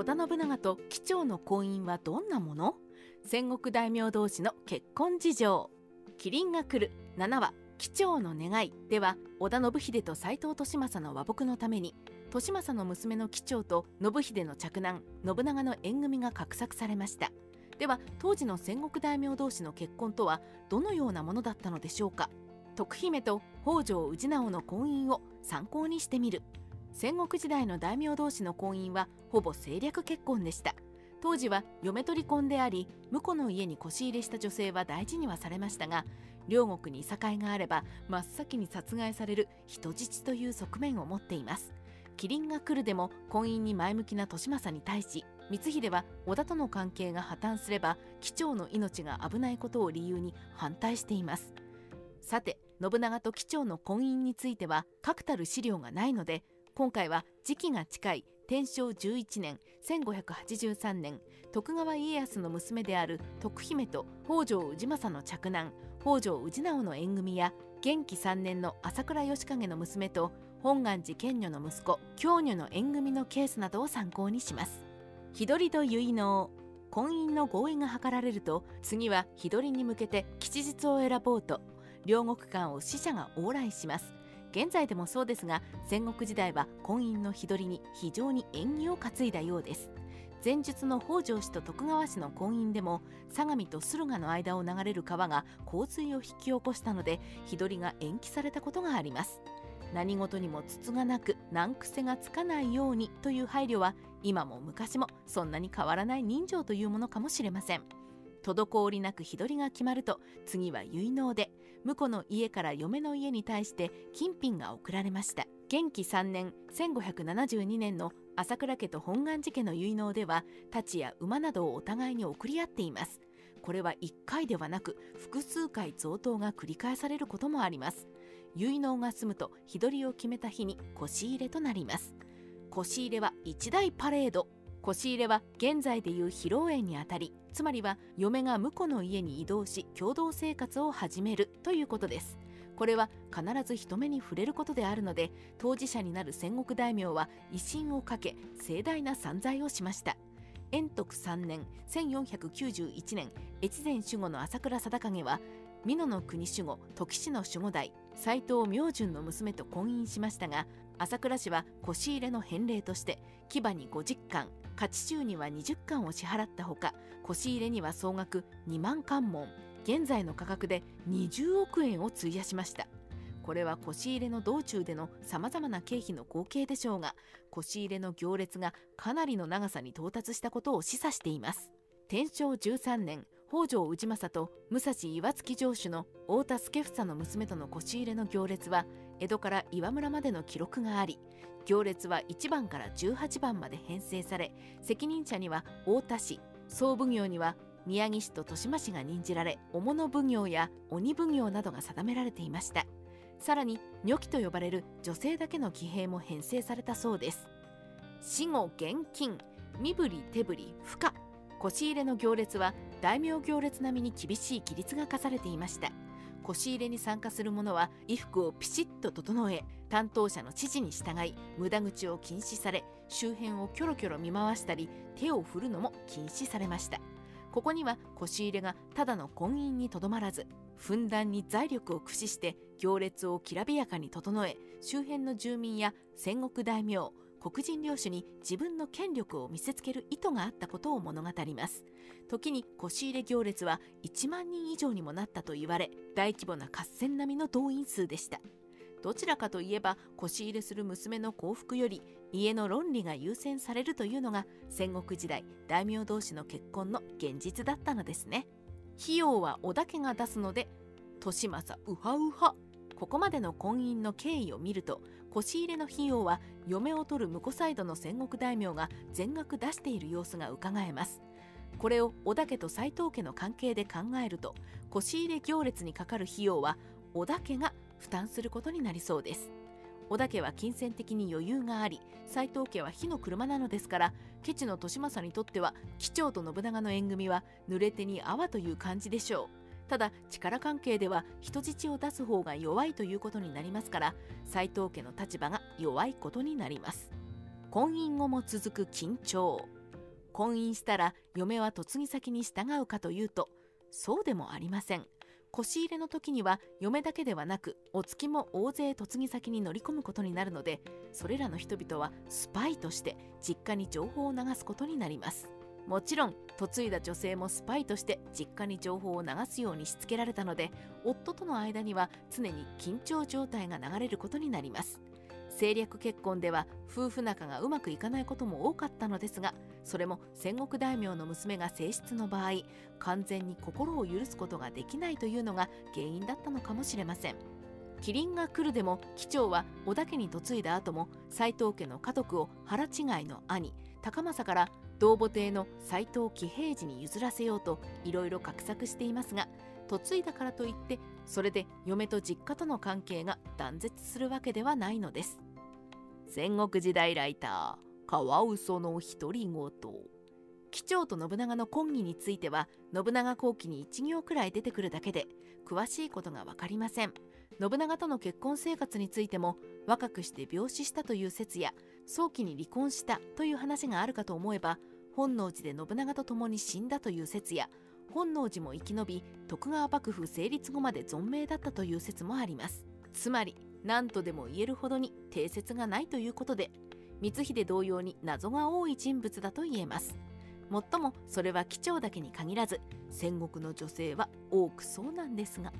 織田信長と貴長の婚姻はどんなもの？戦国大名同士の結婚事情。麒麟が来る。7話貴長の願い。では織田信秀と斎藤利政の和睦のために利政の娘の貴長と信秀の嫡男信長の縁組が画策されました。では当時の戦国大名同士の結婚とはどのようなものだったのでしょうか？徳姫と北条氏直の婚姻を参考にしてみる。戦国時代の大名同士の婚姻はほぼ政略結婚でした。当時は嫁取り婚であり婿の家に腰入れした女性は大事にはされましたが両国にいさかいがあれば真っ先に殺害される人質という側面を持っています。麒麟が来るでも婚姻に前向きな利政に対し光秀は織田との関係が破綻すれば貴長の命が危ないことを理由に反対しています。さて信長と貴長の婚姻については確たる資料がないので今回は時期が近い天正11年1583年徳川家康の娘である徳姫と北条氏政の嫡男北条氏直の縁組や元気3年の朝倉義景の娘と本願寺賢女の息子京女の縁組のケースなどを参考にします。日取りと結納婚姻の合意が図られると次は日取りに向けて吉日を選ぼうと両国間を死者が往来します。現在でもそうですが戦国時代は婚姻の日取りに非常に縁起を担いだようです。前述の北条氏と徳川氏の婚姻でも相模と駿河の間を流れる川が洪水を引き起こしたので日取りが延期されたことがあります。何事にも筒がなく難癖がつかないようにという配慮は今も昔もそんなに変わらない人情というものかもしれません。滞りなく日取りが決まると次は結納で婿の家から嫁の家に対して金品が贈られました。元気3年1572年の朝倉家と本願寺家の結納では太刀や馬などをお互いに送り合っています。これは1回ではなく複数回贈答が繰り返されることもあります。結納が済むと日取りを決めた日に腰入れとなります。腰入れは一大パレード。腰入れは現在でいう披露宴にあたりつまりは嫁が婿の家に移動し共同生活を始めるということです。これは必ず人目に触れることであるので当事者になる戦国大名は威信をかけ盛大な散財をしました。延徳3年1491年越前守護の朝倉貞景は美濃の国守護時氏の守護代斎藤明順の娘と婚姻しましたが朝倉氏は腰入れの返礼として牙に50貫勝ち中には20貫を支払ったほか腰入れには総額2万貫門現在の価格で20億円を費やしました。これは腰入れの道中でのさまざまな経費の合計でしょうが腰入れの行列がかなりの長さに到達したことを示唆しています。天正13年北条氏政と武蔵岩槻城主の太田助房の娘との腰入れの行列は江戸から岩村までの記録があり行列は1番から18番まで編成され責任者には太田氏総奉行には宮城市と豊島市が任じられ主の奉行や鬼奉行などが定められていました。さらに女記と呼ばれる女性だけの騎兵も編成されたそうです。死後現金身振り手振り負荷腰入れの行列は大名行列並みに厳しい規律が課されていました。腰入れに参加する者は衣服をピシッと整え担当者の指示に従い無駄口を禁止され周辺をキョロキョロ見回したり手を振るのも禁止されました。ここには腰入れがただの婚姻にとどまらずふんだんに財力を駆使して行列をきらびやかに整え周辺の住民や戦国大名黒人領主に自分の権力を見せつける意図があったことを物語ります。時に腰入れ行列は1万人以上にもなったと言われ大規模な合戦並みの動員数でした。どちらかといえば腰入れする娘の幸福より家の論理が優先されるというのが戦国時代大名同士の結婚の現実だったのですね。費用は織田家が出すので利政ウハウハここまでの婚姻の経緯を見ると腰入れの費用は嫁を取る婿サイドの戦国大名が全額出している様子がうかがえます。これを織田家と斎藤家の関係で考えると腰入れ行列にかかる費用は織田家が負担することになりそうです。織田家は金銭的に余裕があり斎藤家は火の車なのですからケチの利政にとっては貴長と信長の縁組は濡れ手に泡という感じでしょう。ただ力関係では人質を出す方が弱いということになりますから斎藤家の立場が弱いことになります。婚姻後も続く緊張。婚姻したら嫁は嫁ぎ先に従うかというとそうでもありません。腰入れの時には嫁だけではなくお月も大勢嫁ぎ先に乗り込むことになるのでそれらの人々はスパイとして実家に情報を流すことになります。もちろん嫁いだ女性もスパイとして実家に情報を流すようにしつけられたので夫との間には常に緊張状態が流れることになります。政略結婚では夫婦仲がうまくいかないことも多かったのですがそれも戦国大名の娘が正室の場合完全に心を許すことができないというのが原因だったのかもしれません。麒麟が来るでも機長は織田家に嫁いだ後も斎藤家の家督を腹違いの兄高政から同母邸の斎藤喜平次に譲らせようといろいろ画策していますが嫁いだからといってそれで嫁と実家との関係が断絶するわけではないのです。戦国時代ライターカワウソの独り言。機長と信長の婚儀については信長後期に1行くらい出てくるだけで詳しいことが分かりません。信長との結婚生活についても若くして病死したという説や早期に離婚したという話があるかと思えば本能寺で信長と共に死んだという説や本能寺も生き延び徳川幕府成立後まで存命だったという説もあります。つまり何とでも言えるほどに定説がないということで光秀同様に謎が多い人物だと言えます。もっともそれは貴重だけに限らず戦国の女性は多くそうなんですが。